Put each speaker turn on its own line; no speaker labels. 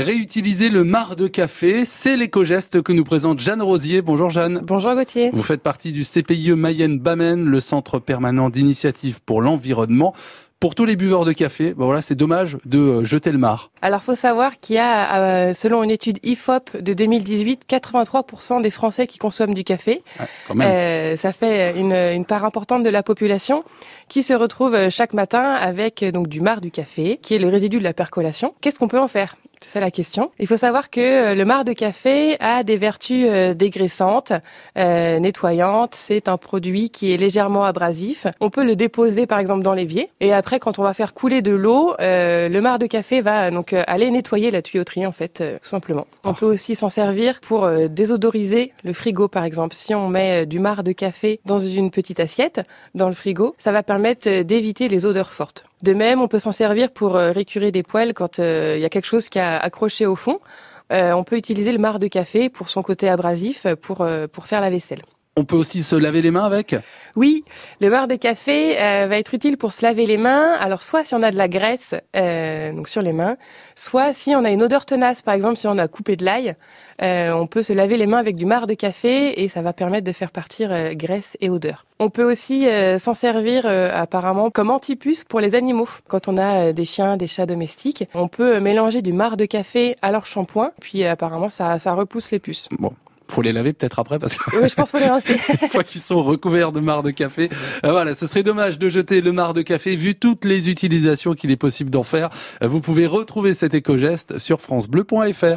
Réutiliser le marc de café, c'est l'éco-geste que nous présente Jeanne Rosier. Bonjour Jeanne.
Bonjour Gauthier.
Vous faites partie du CPIE Mayenne-Bamène, le centre permanent d'initiative pour l'environnement. Pour tous les buveurs de café, ben voilà, c'est dommage de euh, jeter le marc.
Alors, faut savoir qu'il y a, euh, selon une étude IFOP de 2018, 83% des Français qui consomment du café.
Euh,
ça fait une, une, part importante de la population qui se retrouve chaque matin avec donc du marc du café, qui est le résidu de la percolation. Qu'est-ce qu'on peut en faire? C'est la question. Il faut savoir que euh, le marc de café a des vertus euh, dégraissantes, euh, nettoyantes. C'est un produit qui est légèrement abrasif. On peut le déposer par exemple dans l'évier et après quand on va faire couler de l'eau, le marc de café va donc aller nettoyer la tuyauterie en fait tout simplement. On peut aussi s'en servir pour désodoriser le frigo par exemple. Si on met du marc de café dans une petite assiette dans le frigo, ça va permettre d'éviter les odeurs fortes. De même, on peut s'en servir pour récurer des poêles quand il y a quelque chose qui a accroché au fond. Euh, on peut utiliser le marc de café pour son côté abrasif pour, euh, pour faire la vaisselle.
On peut aussi se laver les mains avec?
Oui, le marc de café euh, va être utile pour se laver les mains. Alors soit si on a de la graisse euh, donc sur les mains, soit si on a une odeur tenace, par exemple si on a coupé de l'ail, euh, on peut se laver les mains avec du marc de café et ça va permettre de faire partir graisse et odeur. On peut aussi s'en servir apparemment comme antipuce pour les animaux. Quand on a des chiens, des chats domestiques, on peut mélanger du marc de café à leur shampoing, puis apparemment ça, ça repousse les puces.
Bon, faut les laver peut-être après parce que
oui, je pense faut les rincer.
une fois qu'ils sont recouverts de marc de café, euh, voilà, ce serait dommage de jeter le marc de café vu toutes les utilisations qu'il est possible d'en faire. Euh, vous pouvez retrouver cet éco-geste sur francebleu.fr.